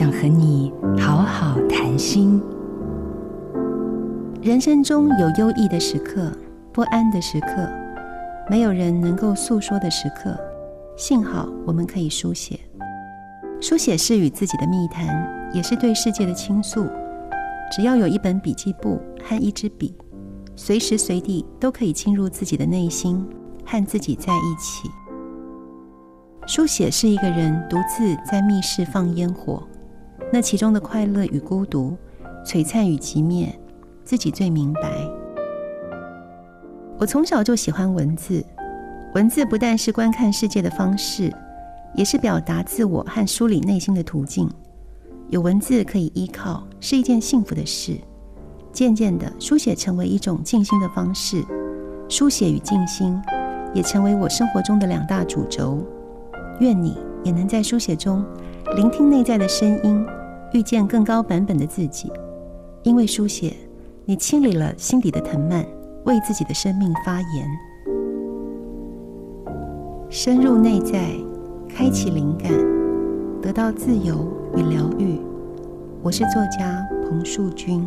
想和你好好谈心。人生中有优异的时刻，不安的时刻，没有人能够诉说的时刻。幸好我们可以书写，书写是与自己的密谈，也是对世界的倾诉。只要有一本笔记簿和一支笔，随时随地都可以进入自己的内心，和自己在一起。书写是一个人独自在密室放烟火，那其中的快乐与孤独，璀璨与寂灭，自己最明白。我从小就喜欢文字，文字不但是观看世界的方式，也是表达自我和梳理内心的途径。有文字可以依靠，是一件幸福的事。渐渐的，书写成为一种静心的方式，书写与静心也成为我生活中的两大主轴。愿你也能在书写中聆听内在的声音，遇见更高版本的自己。因为书写，你清理了心底的藤蔓，为自己的生命发言，深入内在，开启灵感，得到自由与疗愈。我是作家彭树君，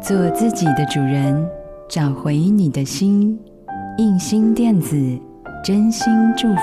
做自己的主人，找回你的心。印心电子。真心祝福，